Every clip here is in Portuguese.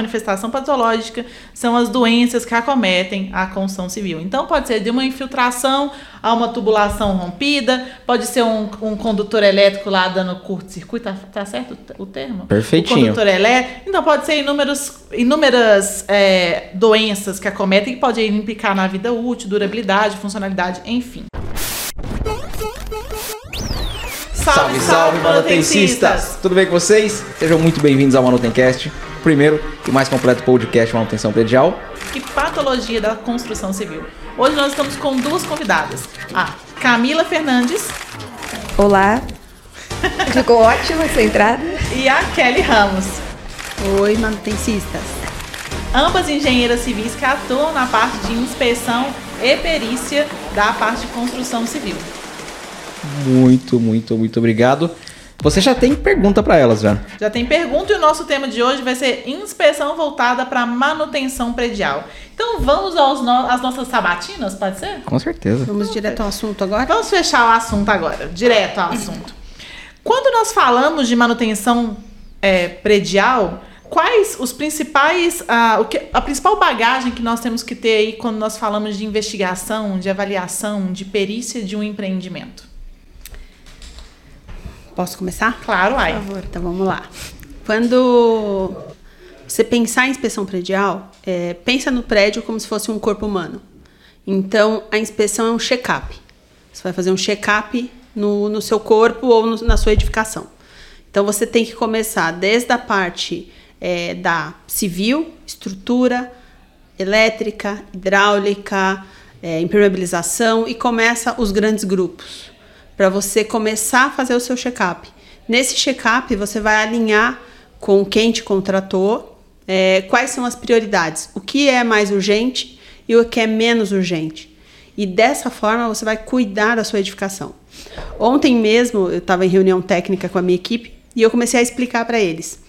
manifestação patológica são as doenças que acometem a construção civil. Então, pode ser de uma infiltração a uma tubulação rompida, pode ser um, um condutor elétrico lá dando curto-circuito, tá, tá, certo o termo? Perfeitinho. O condutor elétrico. Então, pode ser inúmeros, inúmeras é, doenças que acometem que podem implicar na vida útil, durabilidade, funcionalidade, enfim. Salve, salve, manutencistas! Tudo bem com vocês? Sejam muito bem-vindos ao Manutencast, primeiro e mais completo podcast de manutenção predial. E patologia da construção civil. Hoje nós estamos com duas convidadas. A Camila Fernandes. Olá. Ficou ótima essa entrada. E a Kelly Ramos. Oi, manutencistas. Ambas engenheiras civis que atuam na parte de inspeção e perícia da parte de construção civil. Muito, muito, muito obrigado. Você já tem pergunta para elas, já? Já tem pergunta e o nosso tema de hoje vai ser inspeção voltada para manutenção predial. Então vamos aos no às nossas sabatinas, pode ser? Com certeza. Vamos direto ao assunto agora? Vamos fechar o assunto agora, direto ao assunto. Quando nós falamos de manutenção é, predial, quais os principais, a, o que, a principal bagagem que nós temos que ter aí quando nós falamos de investigação, de avaliação, de perícia de um empreendimento? Posso começar? Claro, ai. Por favor, então vamos lá. Quando você pensar em inspeção predial, é, pensa no prédio como se fosse um corpo humano. Então, a inspeção é um check-up. Você vai fazer um check-up no, no seu corpo ou no, na sua edificação. Então, você tem que começar desde a parte é, da civil, estrutura, elétrica, hidráulica, é, impermeabilização e começa os grandes grupos para você começar a fazer o seu check-up. Nesse check-up, você vai alinhar com quem te contratou é, quais são as prioridades, o que é mais urgente e o que é menos urgente. E dessa forma, você vai cuidar da sua edificação. Ontem mesmo, eu estava em reunião técnica com a minha equipe e eu comecei a explicar para eles.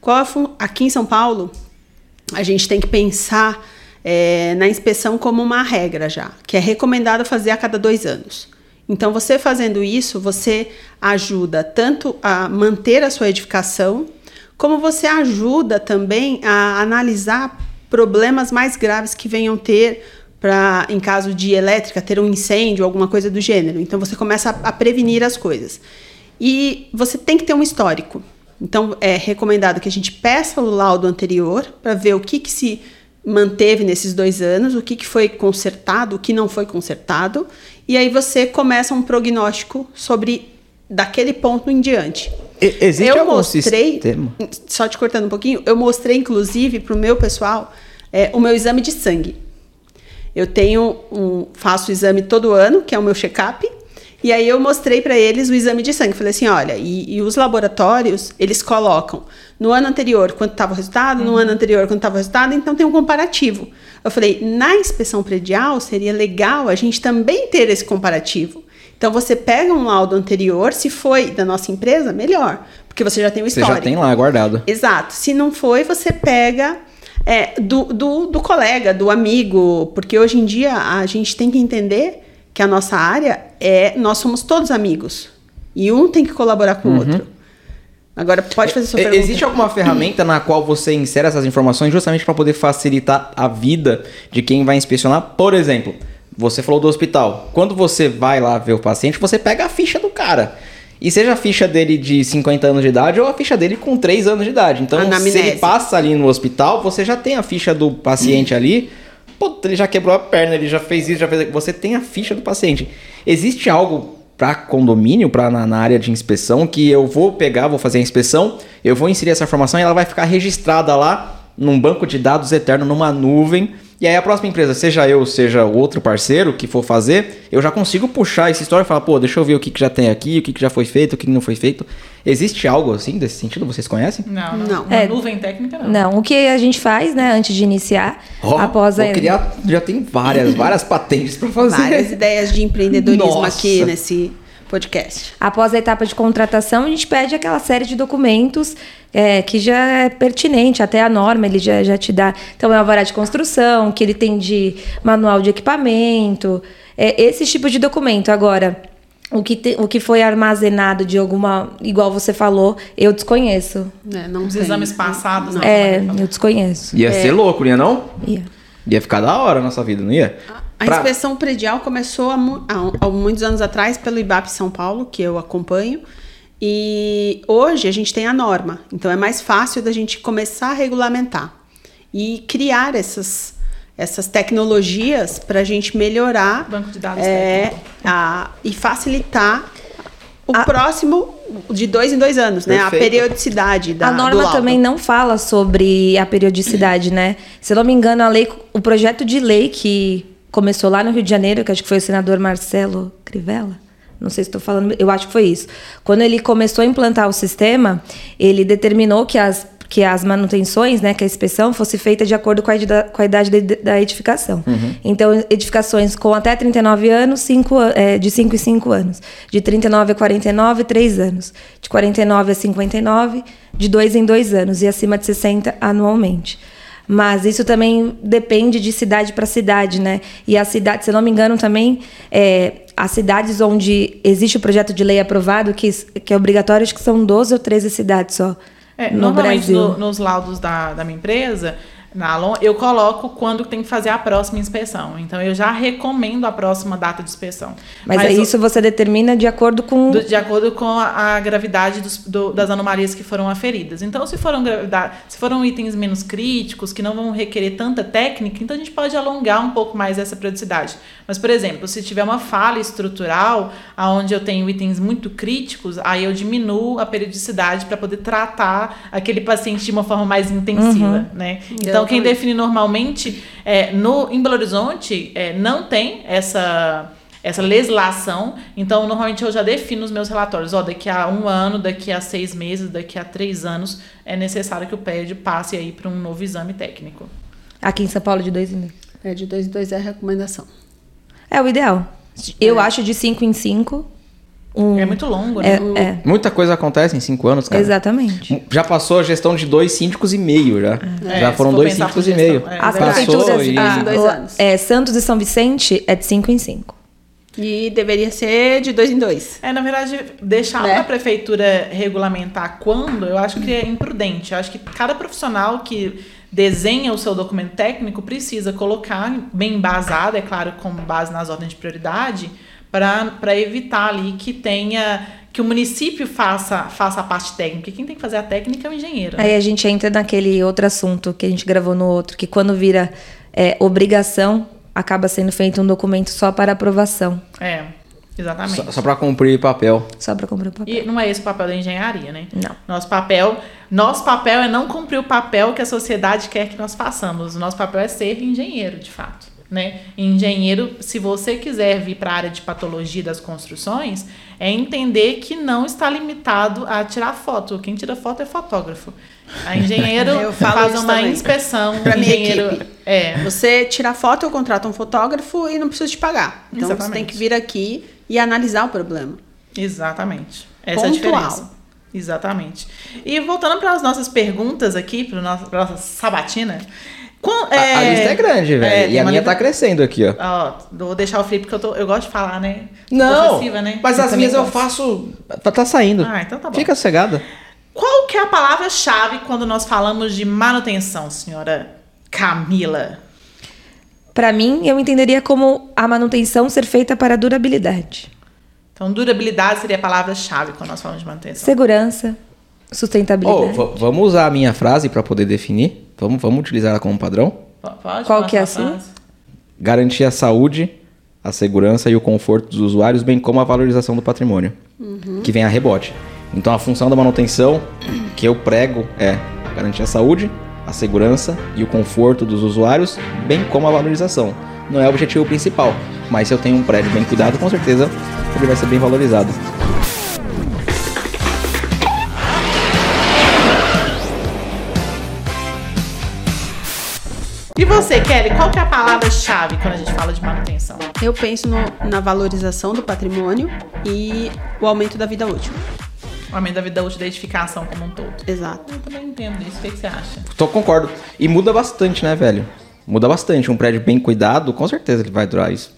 Qual aqui em São Paulo, a gente tem que pensar é, na inspeção como uma regra já, que é recomendado fazer a cada dois anos. Então, você fazendo isso, você ajuda tanto a manter a sua edificação, como você ajuda também a analisar problemas mais graves que venham ter para, em caso de elétrica, ter um incêndio, alguma coisa do gênero. Então, você começa a, a prevenir as coisas. E você tem que ter um histórico. Então, é recomendado que a gente peça o laudo anterior para ver o que, que se manteve nesses dois anos, o que, que foi consertado, o que não foi consertado, e aí você começa um prognóstico sobre daquele ponto em diante. E, existe eu algum mostrei, sistema? só te cortando um pouquinho, eu mostrei inclusive para o meu pessoal é, o meu exame de sangue. Eu tenho um, faço o exame todo ano, que é o meu check-up, e aí eu mostrei para eles o exame de sangue. Falei assim, olha, e, e os laboratórios, eles colocam no ano anterior quanto estava o resultado, uhum. no ano anterior quanto estava o resultado, então tem um comparativo. Eu falei, na inspeção predial seria legal a gente também ter esse comparativo. Então você pega um laudo anterior, se foi da nossa empresa, melhor, porque você já tem o histórico. Você já tem lá guardado. Exato. Se não foi, você pega é, do, do, do colega, do amigo, porque hoje em dia a gente tem que entender que a nossa área é nós somos todos amigos e um tem que colaborar com o uhum. outro. Agora pode fazer sua é, pergunta. Existe alguma ferramenta na qual você insere essas informações justamente para poder facilitar a vida de quem vai inspecionar? Por exemplo, você falou do hospital. Quando você vai lá ver o paciente, você pega a ficha do cara. E seja a ficha dele de 50 anos de idade ou a ficha dele com 3 anos de idade. Então, Anamnese. se ele passa ali no hospital, você já tem a ficha do paciente ali Pô, ele já quebrou a perna, ele já fez isso, já fez. Você tem a ficha do paciente. Existe algo para condomínio, para na, na, área de inspeção, que eu vou pegar, vou fazer a inspeção, eu vou inserir essa informação e ela vai ficar registrada lá num banco de dados eterno, numa nuvem e aí a próxima empresa, seja eu, seja outro parceiro que for fazer, eu já consigo puxar essa história e falar, pô, deixa eu ver o que, que já tem aqui, o que, que já foi feito, o que, que não foi feito. Existe algo assim desse sentido? Vocês conhecem? Não, não. não. É, nuvem técnica não. Não, o que a gente faz, né, antes de iniciar, oh, após a... Criar, já tem várias, várias patentes para fazer. Várias ideias de empreendedorismo Nossa. aqui nesse podcast. Após a etapa de contratação, a gente pede aquela série de documentos é, que já é pertinente, até a norma ele já, já te dá. Então, é uma vara de construção, que ele tem de manual de equipamento, é, esse tipo de documento. Agora, O que, te- o que foi armazenado de alguma. Igual você falou, eu desconheço. né, não Os exames passados, Não. né? É, eu desconheço. Ia ser louco, não ia não? Ia. Ia ficar da hora a nossa vida, não ia? A Pra- inspeção predial começou há, mu- há- há muitos anos atrás pelo IBAP São Paulo, que eu acompanho. E hoje a gente tem a norma, então é mais fácil da gente começar a regulamentar e criar essas, essas tecnologias para a gente melhorar Banco de dados é, a, e facilitar o A- próximo de dois em dois anos, né? A Perfeito. periodicidade da a norma também não fala sobre a periodicidade, né? Se eu não me engano, a lei, o projeto de lei que começou lá no Rio de Janeiro, que acho que foi o senador Marcelo Crivella, não sei se estou falando, eu acho que foi isso. Quando ele começou a implantar o sistema, ele determinou que as que as manutenções, né, que a inspeção fosse feita de acordo com a, com a idade da- da edificação. Então, edificações com até 39 anos, cinco, é, de 5 em 5 anos. De 39 a 49, 3 anos. De 49 a 59, de 2 em 2 anos. E acima de 60 anualmente. Mas isso também depende de cidade para cidade, né? E a cidade, se não me engano, também é, as cidades onde existe o projeto de lei aprovado, que, que é obrigatório, acho que são 12 ou 13 cidades só. É, no normalmente Brasil. no- nos laudos da, da minha empresa, na Alon, eu coloco quando tem que fazer a próxima inspeção. Então eu já recomendo a próxima data de inspeção. Mas, aí o- isso você determina de acordo com. do- de acordo com a, a gravidade dos- do- das anomalias que foram aferidas. Então, se foram, se foram itens menos críticos, que não vão requerer tanta técnica, então a gente pode alongar um pouco mais essa periodicidade. Mas, por exemplo, se tiver uma falha estrutural, onde eu tenho itens muito críticos, aí eu diminuo a periodicidade para poder tratar aquele paciente de uma forma mais intensiva. Né? Então, quem define normalmente, é, no, em Belo Horizonte, é, não tem essa essa legislação. Então, normalmente eu já defino os meus relatórios. Ó, daqui a um ano, daqui a seis meses, daqui a três anos, é necessário que o PED passe aí para um novo exame técnico. Aqui em São Paulo, de dois em dois. É de dois em dois é a recomendação. É o ideal. Eu acho de 5 em 5. Um, É muito longo, é, né? é, Muita coisa acontece em cinco anos, cara. exatamente. Já passou a gestão de dois síndicos e meio, já. É, já se foram for dois síndicos e meio. é As prefeituras, e... ah, dois anos. é, Santos e São Vicente é de 5 em 5. E deveria ser de dois em dois. É, na verdade, deixar Né? a prefeitura regulamentar quando, eu acho que é imprudente. Eu acho que cada profissional que desenha o seu documento técnico precisa colocar bem embasado, é claro, com base nas ordens de prioridade, para evitar ali que tenha que o município faça, faça a parte técnica. Quem tem que fazer a técnica é o engenheiro. né? Aí a gente entra naquele outro assunto que a gente gravou no outro, que quando vira é, obrigação, acaba sendo feito um documento só para aprovação, É, exatamente. Só, só pra cumprir papel. só para comprar o papel. E não é esse o papel da engenharia, né? Não. Nosso papel, nosso papel é não cumprir o papel que a sociedade quer que nós façamos. O nosso papel é ser engenheiro, de fato, né? Engenheiro, se você quiser vir para a área de patologia das construções, é entender que não está limitado a tirar foto. Quem tira foto é fotógrafo. A engenheiro faz uma também. inspeção, Pra minha engenheiro equipe. é Você tira foto, eu contrato um fotógrafo e não precisa te pagar. Então você Exatamente. tem que vir aqui e analisar o problema. Exatamente. Essa é a Pontual. diferença. Exatamente. E voltando para as nossas perguntas aqui, para a nossa sabatina. quan- A- A, lista é grande, velho. é, e a minha lista- tá crescendo aqui, ó. Ó, vou deixar o Felipe, porque eu, tô, eu gosto de falar, né? Não, possessiva, né? mas Você as minhas eu gosta? faço... Tá, tá saindo. Ah, então tá bom. Fica sossegada. Qual que é a palavra-chave quando nós falamos de manutenção, senhora Camila? Para mim, eu entenderia como a manutenção ser feita para durabilidade, Então, durabilidade seria a palavra-chave quando nós falamos de manutenção. segurança, sustentabilidade. va- vamos usar a minha frase pra poder definir? Vamos, vamos utilizar ela como padrão? P- Pode Qual que é sua assim? frase? Garantir a saúde, a segurança e o conforto dos usuários, bem como a valorização do patrimônio, que vem a rebote. Então, a função da manutenção que eu prego é garantir a saúde, a segurança e o conforto dos usuários, bem como a valorização. Não é o objetivo principal, mas se eu tenho um prédio bem cuidado, com certeza ele vai ser bem valorizado. E você, Kelly, qual que é a palavra-chave quando a gente fala de manutenção? Eu penso no- na valorização do patrimônio e o aumento da vida útil. O aumento da vida útil da edificação como um todo. Exato. Eu também entendo isso. O que, que você acha? Tô concordo. E muda bastante, né, velho? Muda bastante. Um prédio bem cuidado, com certeza ele vai durar isso.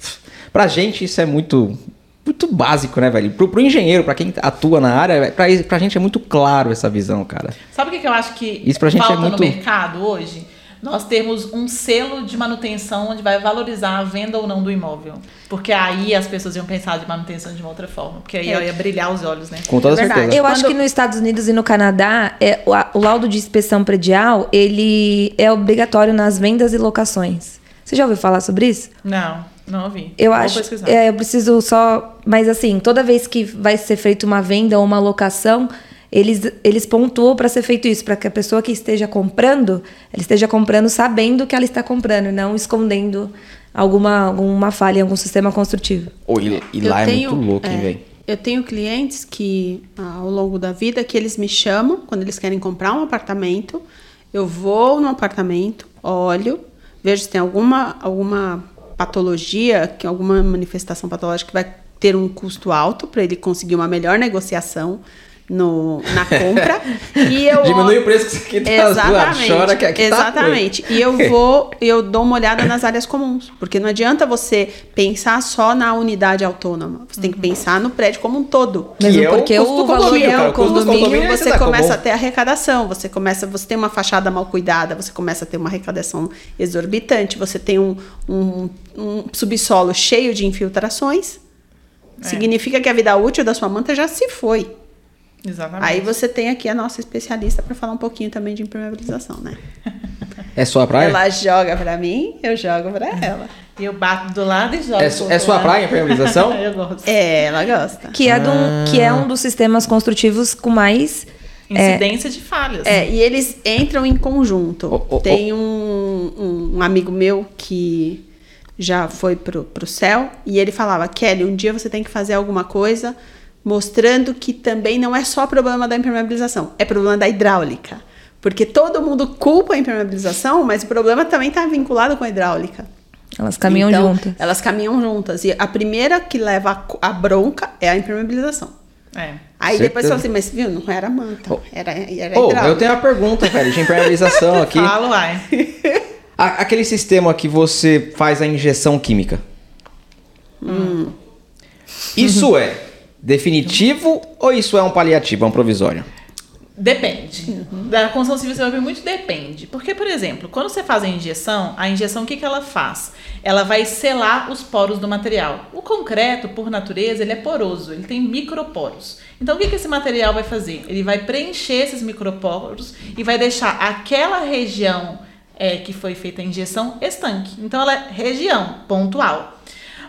Pra gente, isso é muito muito básico, né, velho? Pro, pro engenheiro, pra quem atua na área, pra, pra gente é muito claro essa visão, cara. Sabe o que, que eu acho que Isso pra gente é falta muito- no mercado hoje? Nós temos um selo de manutenção onde vai valorizar a venda ou não do imóvel. Porque aí as pessoas iam pensar de manutenção de uma outra forma. Porque aí É. ia brilhar os olhos, né? Com toda É certeza. Eu acho Quando- que nos Estados Unidos e no Canadá, é, o, o laudo de inspeção predial, ele é obrigatório nas vendas e locações. Você já ouviu falar sobre isso? Não, não ouvi. Eu Vou acho. pesquisar. É, eu preciso só. Mas assim, toda vez que vai ser feita uma venda ou uma locação, eles, eles pontuam para ser feito isso, para que a pessoa que esteja comprando, ela esteja comprando sabendo que ela está comprando, e não escondendo alguma, alguma falha em algum sistema construtivo. Ô, e, e Eu lá é tenho- muito louco, hein, é, velho? Eu tenho clientes que, ah, ao longo da vida, que eles me chamam quando eles querem comprar um apartamento. Eu vou no apartamento, olho, vejo se tem alguma, alguma patologia, que alguma manifestação patológica que vai ter um custo alto para ele conseguir uma melhor negociação no, na compra. e eu Diminui o preço que você aqui tá Exatamente. chora que aqui tá exatamente. e eu vou, eu dou uma olhada nas áreas comuns, porque não adianta você pensar só na unidade autônoma. Você tem que pensar no prédio como um todo. Que Mesmo é o porque custo do o valor condomínio, é o O condomínio, condomínio é você cidade começa comum. a ter arrecadação, você começa, você tem uma fachada mal cuidada, você começa a ter uma arrecadação exorbitante, você tem um, um, um subsolo cheio de infiltrações. É. Significa que a vida útil da sua manta já se foi. Exatamente. Aí você tem aqui a nossa especialista para falar um pouquinho também de impermeabilização, né? É sua praia? Ela joga pra mim, eu jogo pra ela. E eu bato do lado e jogo. É, é sua lado. praia, impermeabilização? eu gosto. É, ela gosta. Que é, de um, que é um dos sistemas construtivos com mais. é, Incidência de falhas. É, e eles entram em conjunto. Ô, ô. Tem um, um amigo meu que já foi pro, pro céu e ele falava: Kelly, um dia você tem que fazer alguma coisa mostrando que também não é só problema da impermeabilização, é problema da hidráulica. Porque todo mundo culpa a impermeabilização, mas o problema também está vinculado com a hidráulica. Elas caminham Então, juntas. Elas caminham juntas. E a primeira que leva a, bronca é a impermeabilização. É. Aí depois Certeza. fala assim, mas viu, não era manta, Oh. era, era Ô, hidráulica. eu tenho uma pergunta, velho, de impermeabilização aqui. Falo, uai. A- aquele sistema que você faz a injeção química. Isso é definitivo ou isso é um paliativo, é um provisório? Depende. Da construção civil você vai ver muito depende. Porque, por exemplo, quando você faz a injeção, a injeção o que, que ela faz? Ela vai selar os poros do material. O concreto, por natureza, ele é poroso, ele tem microporos. Então, o que, que esse material vai fazer? Ele vai preencher esses microporos e vai deixar aquela região é, que foi feita a injeção estanque. Então, ela é região pontual.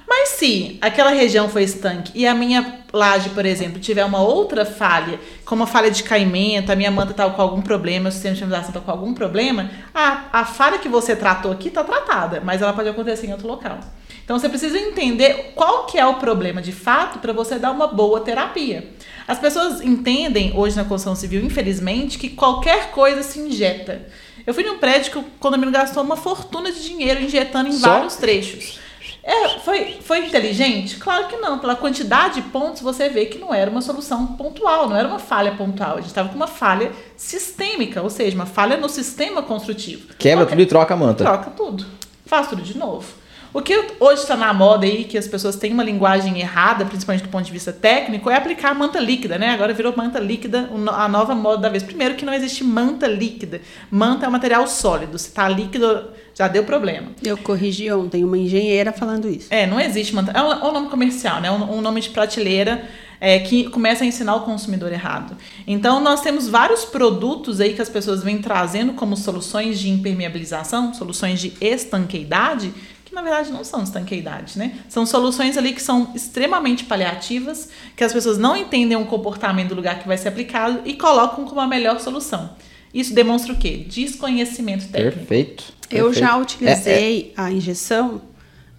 Mas se aquela região foi estanque e a minha laje, por exemplo, tiver uma outra falha, como a falha de caimento, a minha manta está com algum problema, o sistema de finalização está com algum problema, a, a falha que você tratou aqui está tratada, mas ela pode acontecer em outro local. Então você precisa entender qual que é o problema de fato para você dar uma boa terapia. As pessoas entendem hoje na construção civil, infelizmente, que qualquer coisa se injeta. Eu fui num prédio que o condomínio gastou uma fortuna de dinheiro injetando em Só? vários trechos. É, foi, foi inteligente? Claro que não. Pela quantidade de pontos, você vê que não era uma solução pontual, não era uma falha pontual. A gente estava com uma falha sistêmica, ou seja, uma falha no sistema construtivo. Quebra Ok, tudo e troca a manta. Troca tudo. Faz tudo de novo. O que hoje está na moda aí, que as pessoas têm uma linguagem errada, principalmente do ponto de vista técnico, é aplicar manta líquida, né? Agora virou manta líquida a nova moda da vez. Primeiro que não existe manta líquida. Manta é um material sólido. Se tá líquido, já deu problema. Eu corrigi ontem uma engenheira falando isso. É, não existe manta. É um, é um nome comercial, né? Um, um nome de prateleira é, que começa a ensinar o consumidor errado. Então, nós temos vários produtos aí que as pessoas vêm trazendo como soluções de impermeabilização, soluções de estanqueidade, que na verdade não são estanqueidade, né? São soluções ali que são extremamente paliativas, que as pessoas não entendem o comportamento do lugar que vai ser aplicado e colocam como a melhor solução. Isso demonstra o quê? Desconhecimento técnico. Perfeito. Eu perfeito. já É, utilizei a injeção,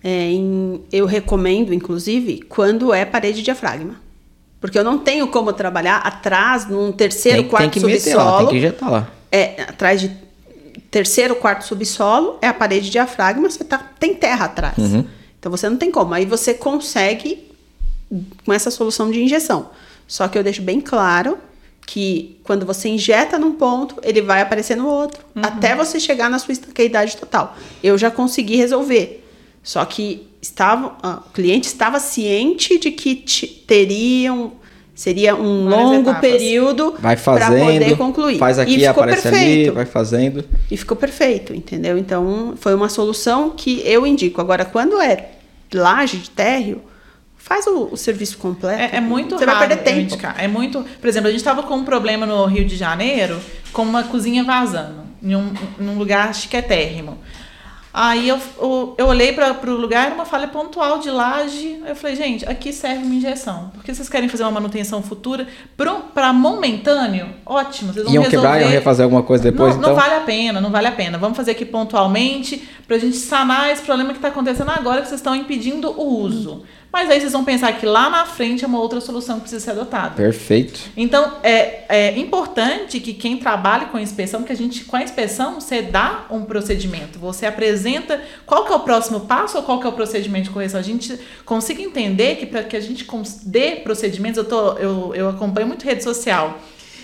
é, em- eu recomendo, inclusive, quando é parede de diafragma. Porque eu não tenho como trabalhar atrás, num terceiro, tem, quarto tem que meter lá, subsolo. tem que injetar lá. É, atrás de terceiro, quarto subsolo, é a parede de diafragma, você tá, tem terra atrás. Uhum. Então você não tem como. Aí você consegue com essa solução de injeção. Só que eu deixo bem claro que quando você injeta num ponto, ele vai aparecer no outro, até você chegar na sua estanqueidade total. Eu já consegui resolver. Só que estavam, ah, o cliente estava ciente de que teriam seria um Várias longo etapas. período Vai para fazendo, poder concluir. faz e aqui, ficou aparece ali, perfeito. vai fazendo. E ficou perfeito, entendeu? Então, foi uma solução que eu indico. Agora, quando é laje de térreo, faz o, o serviço completo. É, é muito Você raro vai perder tempo. indicar. É muito. Por exemplo, a gente estava com um problema no Rio de Janeiro com uma cozinha vazando, em um, num lugar chiquetérrimo. Aí eu, eu, eu olhei para o lugar, era uma falha pontual de laje. Eu falei, gente, aqui serve uma injeção. Porque vocês querem fazer uma manutenção futura para momentâneo? Ótimo, vocês vão Iam resolver. quebrar, iam refazer alguma coisa depois, não, então? não vale a pena, não vale a pena. Vamos fazer aqui pontualmente pra gente sanar esse problema que está acontecendo agora que vocês estão impedindo o uso. Mas aí vocês vão pensar que lá na frente é uma outra solução que precisa ser adotada. Perfeito. Então, é, é importante que quem trabalhe com inspeção, que a gente, com a inspeção, você dá um procedimento. Você apresenta qual que é o próximo passo ou qual que é o procedimento de correção. A gente consiga entender que para que a gente dê procedimentos, eu, tô, eu, eu acompanho muito rede social.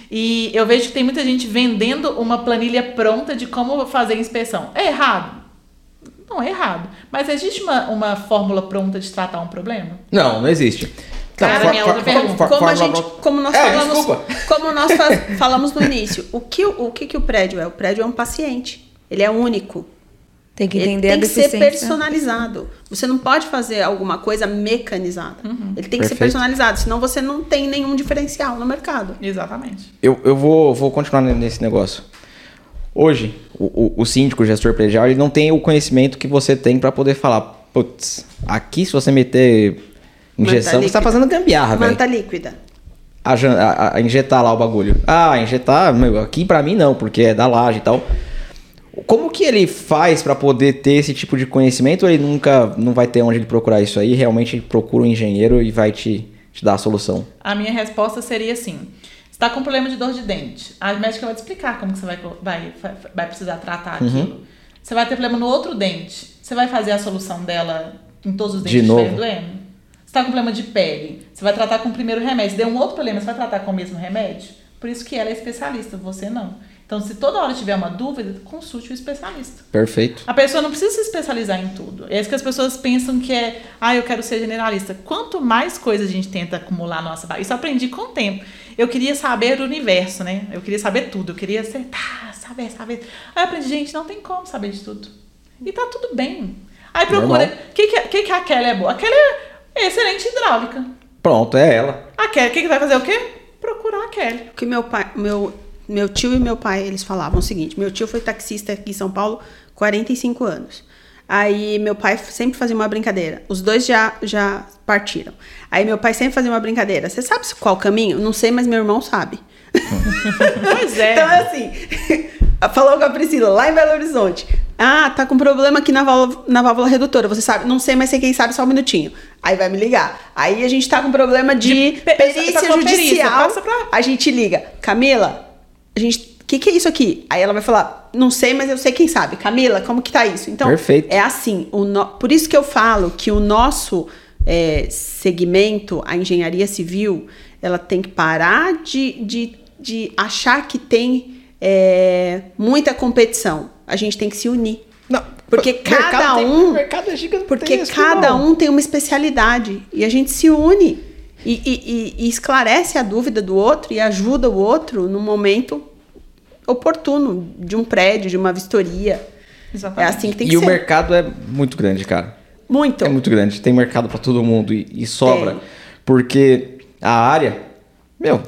E eu vejo que tem muita gente vendendo uma planilha pronta de como fazer inspeção. É errado? Não é errado. Mas existe uma, uma fórmula pronta de tratar um problema? Não, não existe. Cara, Não, for- minha outra pergunta. Como a gente, como nós É, falamos, desculpa. como nós fa- falamos no início, o que o que, que o prédio é? O prédio é um paciente. Ele é único. Tem que Ele entender tem a que ser personalizado. Você não pode fazer alguma coisa mecanizada. Ele tem que ser personalizado, senão você não tem nenhum diferencial no mercado. Exatamente. Eu, eu vou, vou continuar nesse negócio. Hoje, o, o, síndico, o gestor predial, ele não tem o conhecimento que você tem para poder falar, putz, aqui se você meter injeção, Manta você tá líquida. fazendo gambiarra, velho. Manta líquida. A, a- a injetar lá o bagulho. Ah, injetar, meu, aqui pra mim não, porque é da laje e tal. Como que ele faz pra poder ter esse tipo de conhecimento? Ou ele nunca não vai ter onde ele procurar isso aí? Realmente ele procura um engenheiro e vai te, te dar a solução. A minha resposta seria assim: está com problema de dor de dente. A médica vai te explicar como que você vai, vai, vai precisar tratar Uhum. aquilo. Você vai ter problema no outro dente. Você vai fazer a solução dela em todos os De dentes que novo. doendo? Você está com problema de pele. Você vai tratar com o primeiro remédio. Se der um outro problema, você vai tratar com o mesmo remédio? Por isso que ela é especialista, você não. Então, se toda hora tiver uma dúvida, consulte o especialista. Perfeito. A pessoa não precisa se especializar em tudo. É isso que as pessoas pensam que é, ah, eu quero ser generalista. Quanto mais coisas a gente tenta acumular na nossa base, isso eu aprendi com o tempo. Eu queria saber o universo, né? Eu queria saber tudo. Eu queria acertar, saber, saber. Aí eu aprendi, gente, não tem como saber de tudo. E tá tudo bem. Aí procura. O que, que, que, que a Kelly é boa? A Kelly é excelente hidráulica. Pronto, é ela. A Kelly, o que, que vai fazer o quê? Procurar a Kelly. O que meu pai, meu, meu tio e meu pai, eles falavam o seguinte: meu tio foi taxista aqui em São Paulo 45 anos. Aí meu pai sempre fazia uma brincadeira. Os dois já, já partiram. Aí meu pai sempre fazia uma brincadeira. Você sabe qual caminho? Não sei, mas meu irmão sabe. Pois é. Então é assim. Falou com a Priscila, lá em Belo Horizonte. Ah, tá com problema aqui na válvula, na válvula redutora. Você sabe? Não sei, mas sei quem sabe, só um minutinho. Aí vai me ligar. Aí a gente tá com problema de, De pe- perícia perícia, judicial. passa pra- A gente liga. Camila, a gente. O que, que é isso aqui? Aí ela vai falar, não sei, mas eu sei quem sabe. Camila, como que tá isso? Então, Perfeito. é assim. O no- Por isso que eu falo que o nosso é, segmento, a engenharia civil, ela tem que parar de, de, de achar que tem é, muita competição. A gente tem que se unir. Não, Porque mercado cada tem- um- mercado é gigantesco, Porque cada irmão. um tem uma especialidade e a gente se une e, e- e- e esclarece a dúvida do outro e ajuda o outro no momento oportuno de um prédio, de uma vistoria. É Exatamente. assim que tem E que o ser. mercado é muito grande, cara. Muito. É muito grande, tem mercado pra todo mundo e, e sobra. Tem. Porque a área, meu,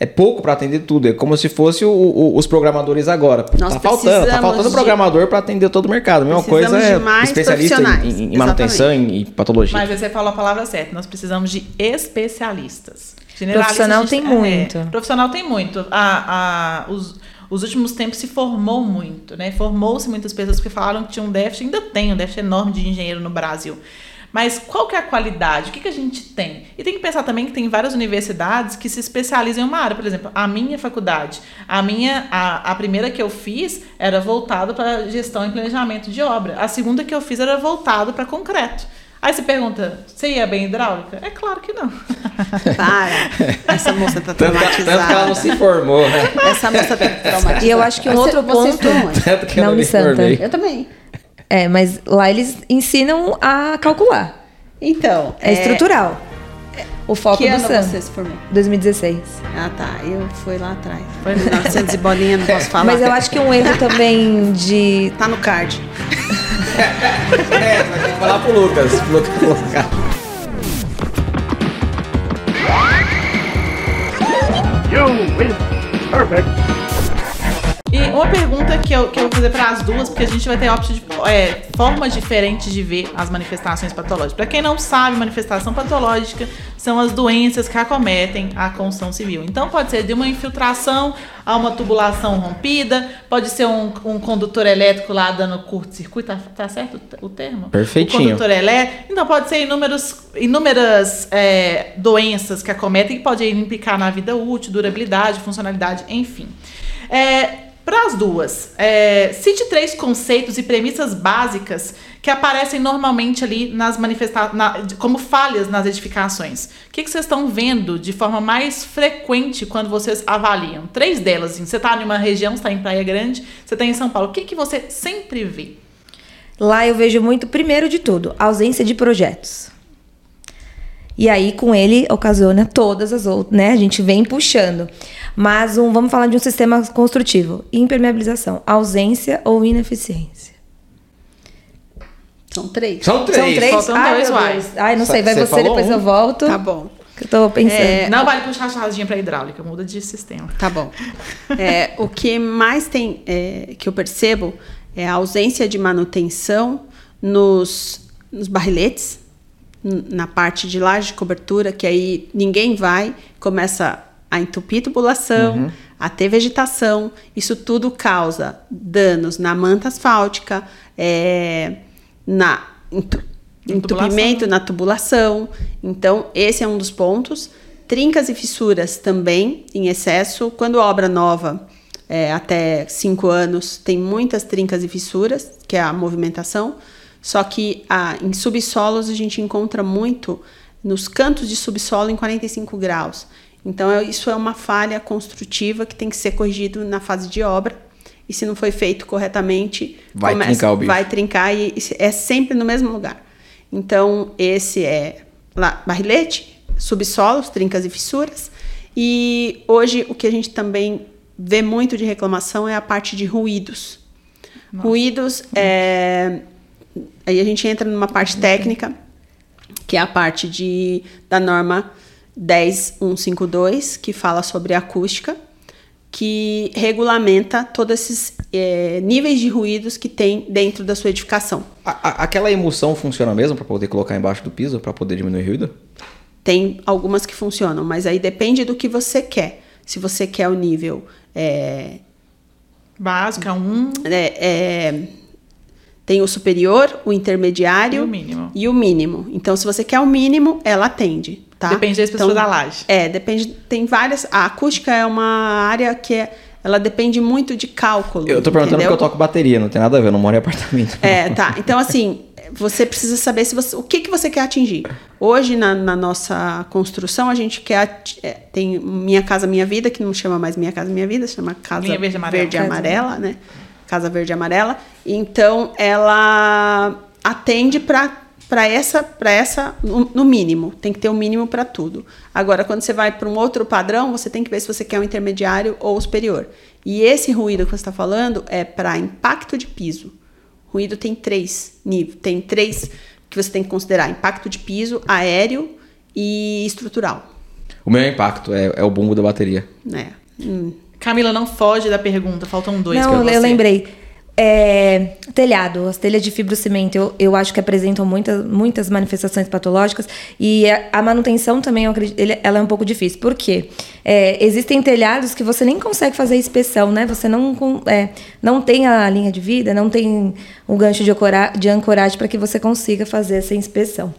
é pouco pra atender tudo. É como se fosse o- o- os programadores agora. Nós tá faltando, tá faltando de- programador pra atender todo o mercado. A mesma Precisamos coisa é de mais especialista profissionais. em, em manutenção e patologia. Mas você falou a palavra certa. Nós precisamos de especialistas. Profissional gente- tem muito. profissional tem muito. A, a, os, os últimos tempos se formou muito, né? Formou-se muitas pessoas que falaram que tinha um déficit, ainda tem um déficit enorme de engenheiro no Brasil. Mas qual que é a qualidade? O que, que a gente tem? E tem que pensar também que tem várias universidades que se especializam em uma área. Por exemplo, a minha faculdade, a minha, a, a primeira que eu fiz era voltado para gestão e planejamento de obra. A segunda que eu fiz era voltado para concreto. Aí você pergunta, você ia bem hidráulica? É claro que não. Para. Essa moça tá que, tanto que ela não traumatizada. se formou, né? Essa moça tá traumatizada. E eu acho que um Você- outro vocês ponto- onde? Tanto que eu Na não me Unisanta. formei. Eu também. É, mas lá eles ensinam a calcular. Então, É, estrutural. O foco Que do ano SAM. você se formou? 2016. Ah, tá. Eu fui lá atrás. Foi 1900 e bolinha, não posso falar. Mas eu acho que um erro também de. Tá no card. É, mas tem que falar pro Lucas. Pro Lucas colocar. You win. Perfect. E uma pergunta que eu, que eu vou fazer para as duas, porque a gente vai ter de, é, formas diferentes de ver as manifestações patológicas. Para quem não sabe, manifestação patológica são as doenças que acometem a construção civil. Então, pode ser de uma infiltração a uma tubulação rompida, pode ser um, um condutor elétrico lá dando curto-circuito, tá, tá certo o termo? Perfeitinho. O condutor elétrico. Então, pode ser inúmeros, inúmeras é, doenças que acometem, que podem implicar na vida útil, durabilidade, funcionalidade, enfim. É, para as duas, é, cite três conceitos e premissas básicas que aparecem normalmente ali nas manifestações, como falhas nas edificações. O que, que vocês estão vendo de forma mais frequente quando vocês avaliam? Três delas. Assim, você está em uma região, está em Praia Grande, você está em São Paulo. O que, que você sempre vê? Lá eu vejo muito, primeiro de tudo, ausência de projetos. E aí, com ele, ocasiona todas as outras, né? A gente vem puxando. Mas um, vamos falar de um sistema construtivo. Impermeabilização, ausência ou ineficiência. São três. São três. São três? Faltam Ai, dois. Deus. Ai, não sei, vai você você, depois um? eu volto. Tá bom. Que eu tô pensando. É, Não vale puxar a charadinha para hidráulica, muda de sistema. Tá bom. É, o que mais tem, é, que eu percebo, é a ausência de manutenção nos, nos barriletes, na parte de laje de cobertura, que aí ninguém vai, começa a entupir tubulação, a ter vegetação. Isso tudo causa danos na manta asfáltica, é, na entu- entupimento na tubulação. Então, esse é um dos pontos. Trincas e fissuras também, em excesso. Quando obra nova, é, até cinco anos, tem muitas trincas e fissuras, que é a movimentação. Só que ah, em subsolos a gente encontra muito nos cantos de subsolo em 45 graus. Então, é- isso é uma falha construtiva que tem que ser corrigido na fase de obra. E se não foi feito corretamente, Vai trincar o bicho. vai trincar e e é sempre no mesmo lugar. Então, esse é lá, barrilete, subsolos, trincas e fissuras. E hoje o que a gente também vê muito de reclamação é a parte de ruídos. Ruídos é. Aí a gente entra numa parte técnica, que é a parte de, da norma 10152, que fala sobre acústica, que regulamenta todos esses eh, níveis de ruídos que tem dentro da sua edificação. A- a- aquela emulsão funciona mesmo pra poder colocar embaixo do piso, pra poder diminuir o ruído? Tem algumas que funcionam, mas aí depende do que você quer. Se você quer o nível é, Básico é um é, é, tem o superior, o intermediário E o mínimo. e o mínimo. Então, se você quer o mínimo, ela atende. Tá? Depende da espessura Então, da laje. É, depende. Tem várias. A acústica é uma área que é, ela depende muito de cálculo. Eu tô perguntando entendeu? porque eu toco bateria, não tem nada a ver, eu não moro em apartamento. É, tá. Então, assim, você precisa saber se você, o que, que você quer atingir. Hoje, na, na nossa construção, a gente quer. é, tem Minha Casa Minha Vida, que não chama mais Minha Casa Minha Vida, chama Casa Linha Verde e Amarela. Verde Amarela, né? Casa Verde e Amarela. Então, ela atende para para essa, para essa no, mínimo, tem que ter o um mínimo para tudo. Agora, quando você vai para um outro padrão, você tem que ver se você quer um intermediário ou superior. E esse ruído que você está falando é para impacto de piso. Ruído tem três níveis, tem três que você tem que considerar: impacto de piso, aéreo e estrutural, O meu impacto é, é o bumbo da bateria. né? Hum. Camila, não foge da pergunta, faltam dois Não, eu você. lembrei. É, telhado, as telhas de fibrocimento, eu, eu acho que apresentam muitas, muitas manifestações patológicas e a, a manutenção também, eu acredito, ele- ela é um pouco difícil. Por quê? É, existem telhados que você nem consegue fazer inspeção, né? Você não, é, não tem a linha de vida, não tem um gancho de, ancora- de ancoragem para que você consiga fazer essa inspeção.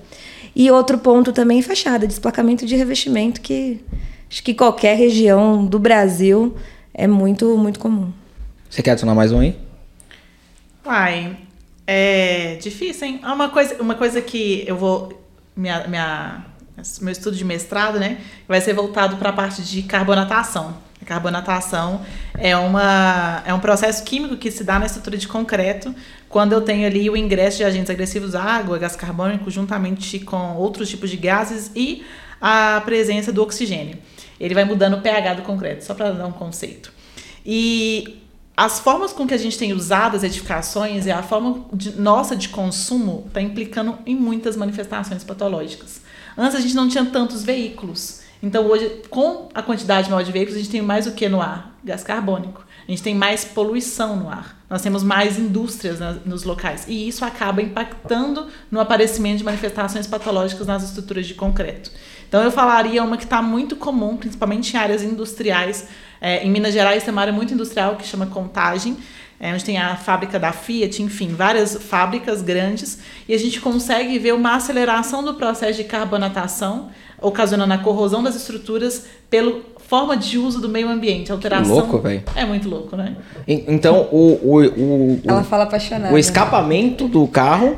E outro ponto também, fachada, desplacamento de revestimento, que acho que qualquer região do Brasil é muito, muito comum. Você quer adicionar mais um aí? Uai, é difícil, hein? É Uma coisa, uma coisa que eu vou. Minha, minha, meu estudo de mestrado, né? Vai ser voltado para a parte de carbonatação. carbonatação é, uma, é um processo químico que se dá na estrutura de concreto quando eu tenho ali o ingresso de agentes agressivos água, gás carbônico, juntamente com outros tipos de gases e a presença do oxigênio. Ele vai mudando o pH do concreto, só para dar um conceito. E as formas com que a gente tem usado as edificações e a forma de, nossa de consumo está implicando em muitas manifestações patológicas. Antes a gente não tinha tantos veículos. Então hoje, com a quantidade maior de veículos, a gente tem mais o que no ar? Gás carbônico. A gente tem mais poluição no ar. Nós temos mais indústrias na, nos locais. E isso acaba impactando no aparecimento de manifestações patológicas nas estruturas de concreto. Então eu falaria uma que está muito comum, principalmente em áreas industriais. É, em Minas Gerais tem uma área muito industrial que chama Contagem, é, onde tem a fábrica da Fiat, enfim, várias fábricas grandes, e a gente consegue ver uma aceleração do processo de carbonatação, ocasionando a corrosão das estruturas pela forma de uso do meio ambiente, alteração. Que louco, velho. É muito louco, né? En- Então, o, o, o, Ela o, fala apaixonada. o escapamento do carro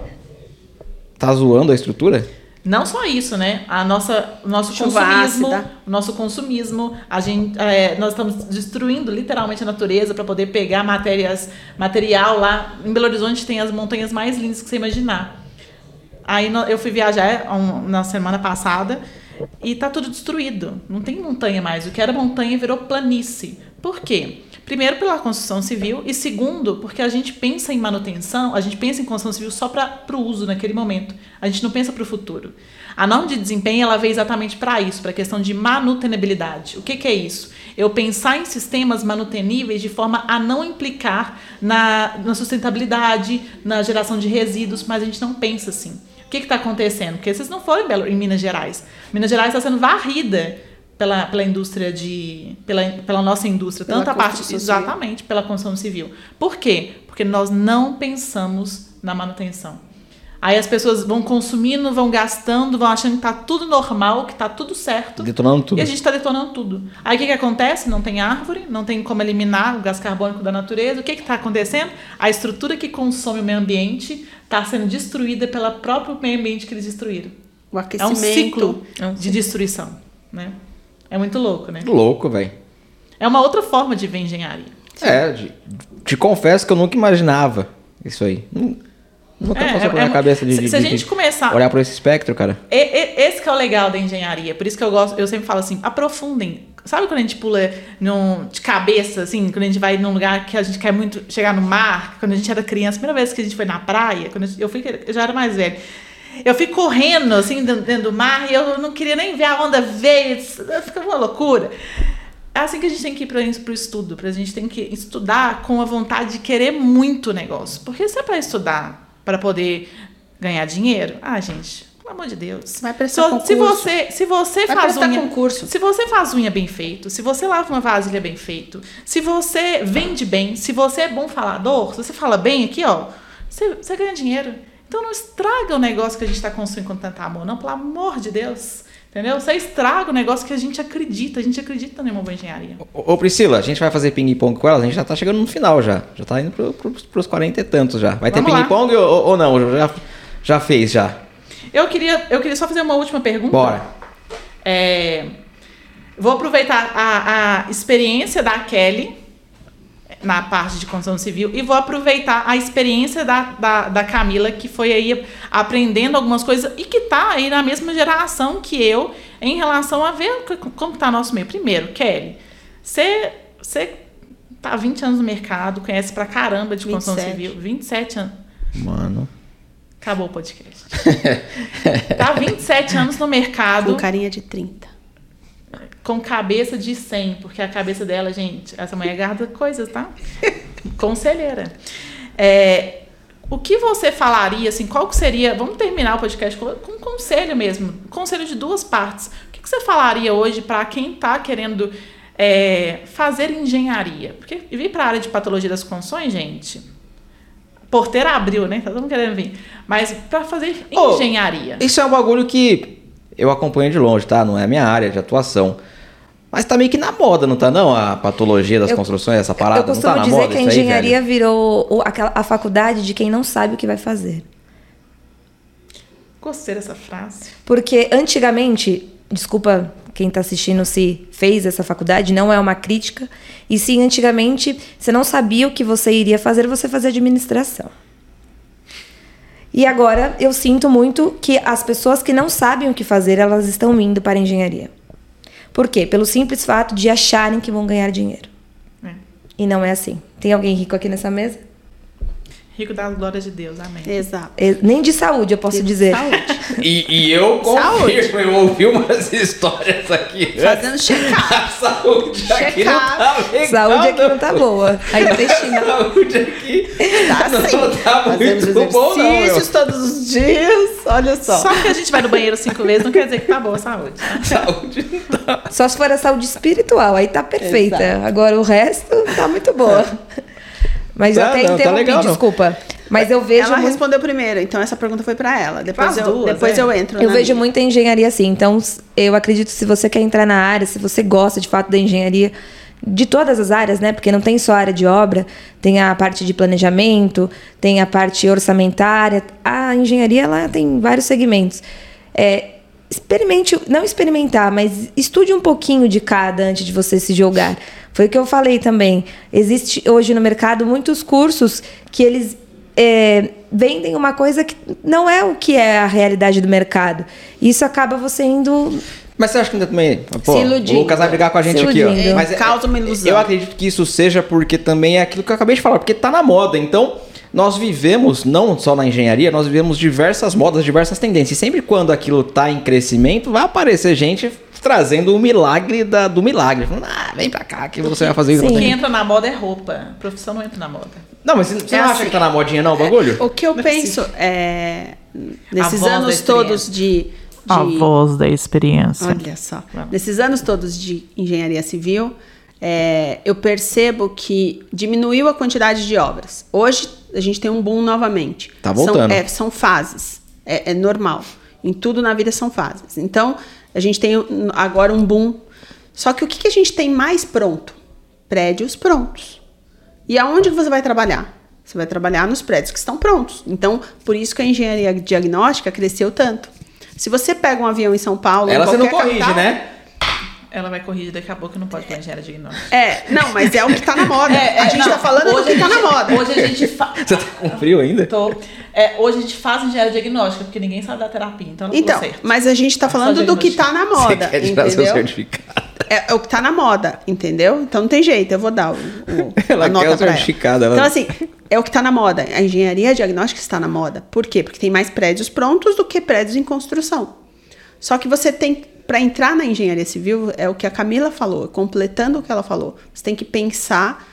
tá zoando a estrutura? Não só isso, né? A nossa, o nosso Chuva consumismo, o nosso consumismo, a gente, é, nós estamos destruindo literalmente a natureza para poder pegar matérias, material lá. Em Belo Horizonte tem as montanhas mais lindas que você imaginar. Aí eu fui viajar um- na semana passada e tá tudo destruído. Não tem montanha mais. O que era montanha virou planície. Por quê? Primeiro, pela construção civil, e segundo, porque a gente pensa em manutenção, a gente pensa em construção civil só para o uso naquele momento. A gente não pensa para o futuro. A norma de desempenho ela veio exatamente para isso, para a questão de manutenibilidade. O que, que é isso? Eu pensar em sistemas manuteníveis de forma a não implicar na, na sustentabilidade, na geração de resíduos, mas a gente não pensa assim. O que está acontecendo? Porque vocês não foram em, Belo- em Minas Gerais. Minas Gerais está sendo varrida pela, pela indústria de. Pela, pela nossa indústria, Pela tanto a parte. civil. Exatamente, pela construção civil. Por quê? Porque nós não pensamos na manutenção. Aí as pessoas vão consumindo, vão gastando, vão achando que tá tudo normal, que tá tudo certo. Detonando tudo. E a gente está detonando tudo. Aí o que, que acontece? Não tem árvore, não tem como eliminar o gás carbônico da natureza. O que está acontecendo? A estrutura que consome o meio ambiente está sendo destruída pelo próprio meio ambiente que eles destruíram. O É aquecimento. um ciclo É de destruição. Né? É muito louco, né? Louco, velho. É uma outra forma de ver engenharia. É, de- te confesso que eu nunca imaginava isso aí. Nu- Nunca É, passou é- pela é cabeça de, se- de- se a de- gente começar- olhar por esse espectro, cara. Esse que é o legal da engenharia. Por isso que eu gosto, eu sempre falo assim, aprofundem. Sabe quando a gente pula num, de cabeça, assim, quando a gente vai num lugar que a gente quer muito chegar no mar, quando a gente era criança, a primeira vez que a gente foi na praia, quando eu, eu fui, eu já era mais velho. Eu fui correndo, assim, dentro, do mar, e eu não queria nem ver a onda veio, ficava uma loucura. É assim que a gente tem que ir para o estudo, pra gente tem que estudar com a vontade de querer muito o negócio. Porque se é para estudar para poder ganhar dinheiro, ah, gente, pelo amor de Deus. Vai prestar Se- Se concurso. você, se você Vai faz unha, concurso. se você faz unha bem feito, se você lava uma vasilha bem feito, se você vende bem, se você é bom falador, se você fala bem aqui, ó, você, você ganha dinheiro. Então não estraga o negócio que a gente está construindo com tanto amor, não, pelo amor de Deus. Entendeu? Você estraga o negócio que a gente acredita. A gente acredita em uma boa engenharia. Ô, ô, Priscila, a gente vai fazer ping-pong com elas, a gente já tá chegando no final já. Já tá indo pro, pro, pros 40 e tantos já. Vai ter Vamos lá. ping-pong ou, ou não? Já, já fez já. Eu queria, eu queria só fazer uma última pergunta. Bora. É, vou aproveitar a, a experiência da Kelly na parte de construção civil e vou aproveitar a experiência da, da, da Camila, que foi aí aprendendo algumas coisas e que está aí na mesma geração que eu em relação a ver como está nosso meio. Primeiro, Kelly, você você tá há 20 anos no mercado, conhece pra caramba de construção 27. civil. 27 anos. Mano. Acabou o podcast. tá há 27 anos no mercado Com carinha de 30. Com cabeça de 100, porque a cabeça dela, gente, essa mulher guarda coisas, tá? Conselheira. É, o que você falaria, assim, qual que seria, vamos terminar o podcast com, com um conselho mesmo, um conselho de duas partes. O que, que você falaria hoje para quem está querendo é, fazer engenharia? Porque vir para a área de patologia das construções, gente, porteira abriu, né? Tá todo mundo querendo vir. Mas para fazer engenharia. Isso é um bagulho que eu acompanho de longe, tá? Não é a minha área de atuação. Mas tá meio que na moda, não tá não? A patologia das Eu- construções, essa parada, eu não costumo tá na dizer moda que a isso aí, engenharia velho? virou o- aquela, a faculdade de quem não sabe o que vai fazer. Gostei dessa frase. Porque antigamente, desculpa quem está assistindo se fez essa faculdade, não é uma crítica. E sim, antigamente, você não sabia o que você iria fazer, você fazia administração. E agora eu sinto muito que as pessoas que não sabem o que fazer, elas estão indo para a engenharia. Por quê? Pelo simples fato de acharem que vão ganhar dinheiro. É. E não é assim. Tem alguém rico aqui nessa mesa? Rico das glórias de Deus, amém. Exato. Eh, Nem de saúde, eu posso dizer. Saúde. E, e eu confirmo, eu ouvi umas histórias aqui. Fazendo check-up. A saúde aqui não tá legal. Saúde aqui não tá boa. A intestinal. saúde aqui Tá não sim. tá Fazemos muito bom, não. exercícios todos os dias. Olha só. Só porque a gente vai no banheiro cinco vezes não quer dizer que tá boa a saúde. tá? Saúde não tá. Só se for a saúde espiritual, aí tá perfeita. Exato. Agora o resto tá muito boa. Mas eu Tá, até não, tá interrompi, legal, não. desculpa. Mas eu vejo ela muito, respondeu primeiro, então essa pergunta foi pra ela. Depois, eu, duas, depois é. eu entro. eu na vejo minha. muita engenharia assim. Então, eu acredito que se você quer entrar na área, se você gosta de fato da engenharia, de todas as áreas, né? Porque não tem só área de obra, tem a parte de planejamento, tem a parte orçamentária. A engenharia ela tem vários segmentos. É, experimente, não experimentar, mas estude um pouquinho de cada antes de você se jogar. Foi o que eu falei também. Existe hoje no mercado muitos cursos que eles é, vendem uma coisa que não é o que é a realidade do mercado. Isso acaba você indo. Mas você acha que ainda também. Pô, Se iludindo. o Lucas vai brigar com a gente Se aqui, ó. Mas é- Causa uma ilusão. Eu acredito que isso seja porque também é aquilo que eu acabei de falar, porque tá na moda. Então, nós vivemos, não só na engenharia, nós vivemos diversas modas, diversas tendências. E sempre quando aquilo tá em crescimento, vai aparecer gente trazendo o milagre da- do milagre. Falando, ah, vem pra cá que você vai fazer isso. Sim. O que Tem- entra na moda é roupa. Profissão não entra na moda. Não, mas você você É não acha assim. que tá na modinha não, o bagulho? O que eu penso é. Nesses voz da anos experiência. todos de. de voz da experiência. Olha só. Nesses anos todos de engenharia civil, é, eu percebo que diminuiu a quantidade de obras. Hoje a gente tem um boom novamente. Tá voltando. São, é, são fases. É, é normal. Em tudo na vida são fases. Então, a gente tem agora um boom. Só que o que, que a gente tem mais pronto? Prédios prontos. E aonde você vai trabalhar? Você vai trabalhar nos prédios que estão prontos. Então, por isso que a engenharia diagnóstica cresceu tanto. Se você pega um avião em São Paulo, Ela você não corrige, capital- né? Ela vai corrigir daqui a pouco, não pode planejar diagnóstico. É, não, mas é o que tá na moda. a gente tá falando do que tá na moda. Hoje a gente faz. Você tá com frio ainda? Tô. É, hoje a gente faz engenharia diagnóstica, porque ninguém sabe da terapia, então Então, mas a gente tá falando do que tá na moda, Você quer tirar seu entendeu? certificado. É, é o que tá na moda, entendeu? Então não tem jeito, eu vou dar o, o- Ela a quer nota o pra ela. certificado, ela- Então assim, é o que tá na moda. A engenharia diagnóstica está na moda. Por quê? Porque tem mais prédios prontos do que prédios em construção. Só que você tem para entrar na engenharia civil, é o que a Camila falou, completando o que ela falou. Você tem que pensar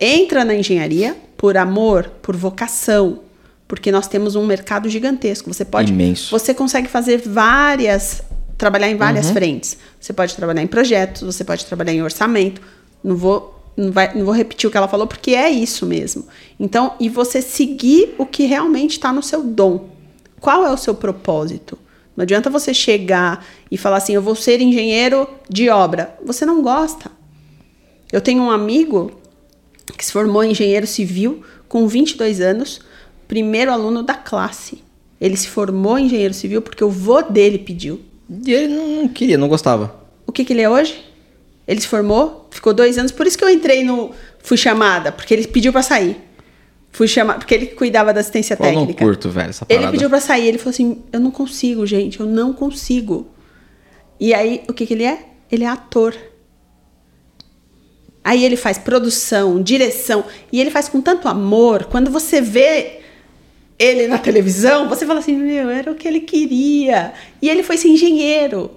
entra na engenharia por amor, por vocação, porque nós temos um mercado gigantesco. Você pode, Imenso. você consegue fazer várias, trabalhar em várias frentes. Você pode trabalhar em projetos, você pode trabalhar em orçamento. Não vou, não vai, não vou repetir o que ela falou porque é isso mesmo. Então, e você seguir o que realmente está no seu dom. Qual é o seu propósito? Não adianta você chegar e falar assim, eu vou ser engenheiro de obra. Você não gosta. Eu tenho um amigo que se formou em engenheiro civil com 22 anos, primeiro aluno da classe. Ele se formou em engenheiro civil porque o vô dele pediu. E ele não, queria, não gostava. O que, que ele é hoje? Ele se formou, ficou dois anos, por isso que eu entrei no. Fui chamada, porque ele pediu pra sair. Fui chamada, porque ele cuidava da assistência Eu não técnica. curto, velho, essa Ele pediu pra sair, ele falou assim: eu não consigo, gente, eu não consigo. E aí, o que, que ele é? Ele é ator. Aí ele faz produção, direção, e ele faz com tanto amor. Quando você vê ele na televisão, você fala assim: meu, era o que ele queria. E ele foi ser engenheiro.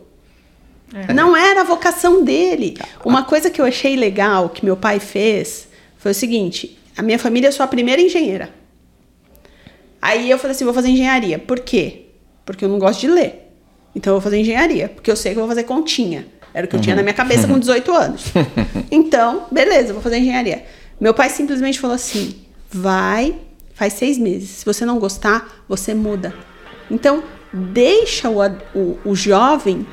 Não era a vocação dele. Uma coisa que eu achei legal que meu pai fez foi o seguinte: a minha família eu sou a primeira engenheira. Aí eu falei assim: vou fazer engenharia. Por quê? Porque eu não gosto de ler. Então eu vou fazer engenharia, porque eu sei que eu vou fazer continha. Era o que eu tinha na minha cabeça com 18 anos. Então, beleza, vou fazer engenharia. Meu pai simplesmente falou assim: vai, faz seis meses. Se você não gostar, você muda. Então, deixa o, o, o jovem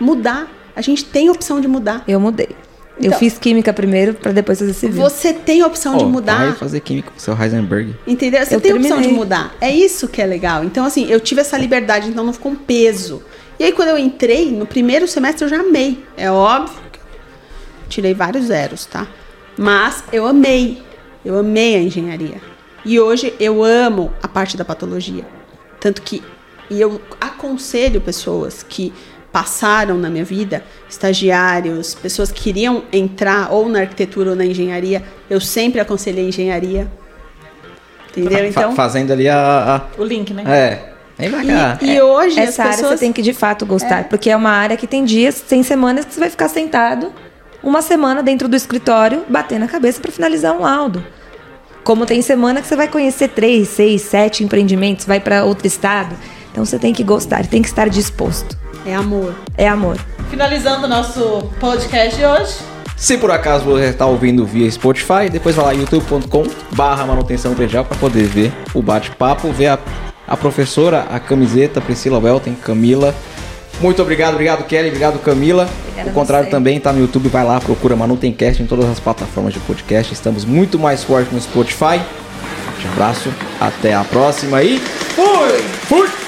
mudar. A gente tem opção de mudar. Eu mudei. Eu Então- fiz química primeiro pra depois fazer civil. Você tem a opção de Ó, mudar. Vai fazer química com o seu Heisenberg. Entendeu? Você Eu tem a opção de mudar. É isso que é legal. Então, assim, eu tive essa liberdade, então não ficou um peso. E aí, quando eu entrei, no primeiro semestre eu já amei. É óbvio que eu tirei vários zeros, tá? Mas eu amei. Eu amei a engenharia. E hoje eu amo a parte da patologia. Tanto que e eu aconselho pessoas que passaram na minha vida, estagiários, pessoas que queriam entrar ou na arquitetura ou na engenharia, eu sempre aconselhei engenharia. Entendeu? Então, fazendo ali a. O link, né? a- é. E, e hoje as Essa área pessoas você tem que de fato gostar, porque é uma área que tem dias, tem semanas que você vai ficar sentado uma semana dentro do escritório, batendo a cabeça para finalizar um laudo. Como tem semana que você vai conhecer três, seis, sete empreendimentos, vai para outro estado. Então você tem que gostar, tem que estar disposto. É amor. É amor. Finalizando o nosso podcast de hoje. Se por acaso você está ouvindo via Spotify, depois vai lá youtube.com barra manutenção predial para poder ver o bate-papo, ver a, a professora, a camiseta, Priscila Welten, Camila. Muito obrigado, obrigado Kelly, obrigado Camila. Obrigada o contrário você. também tá no YouTube, vai lá, procura Manutencast em todas as plataformas de podcast. Estamos muito mais fortes no Spotify. Um abraço, até a próxima e fui! Fui!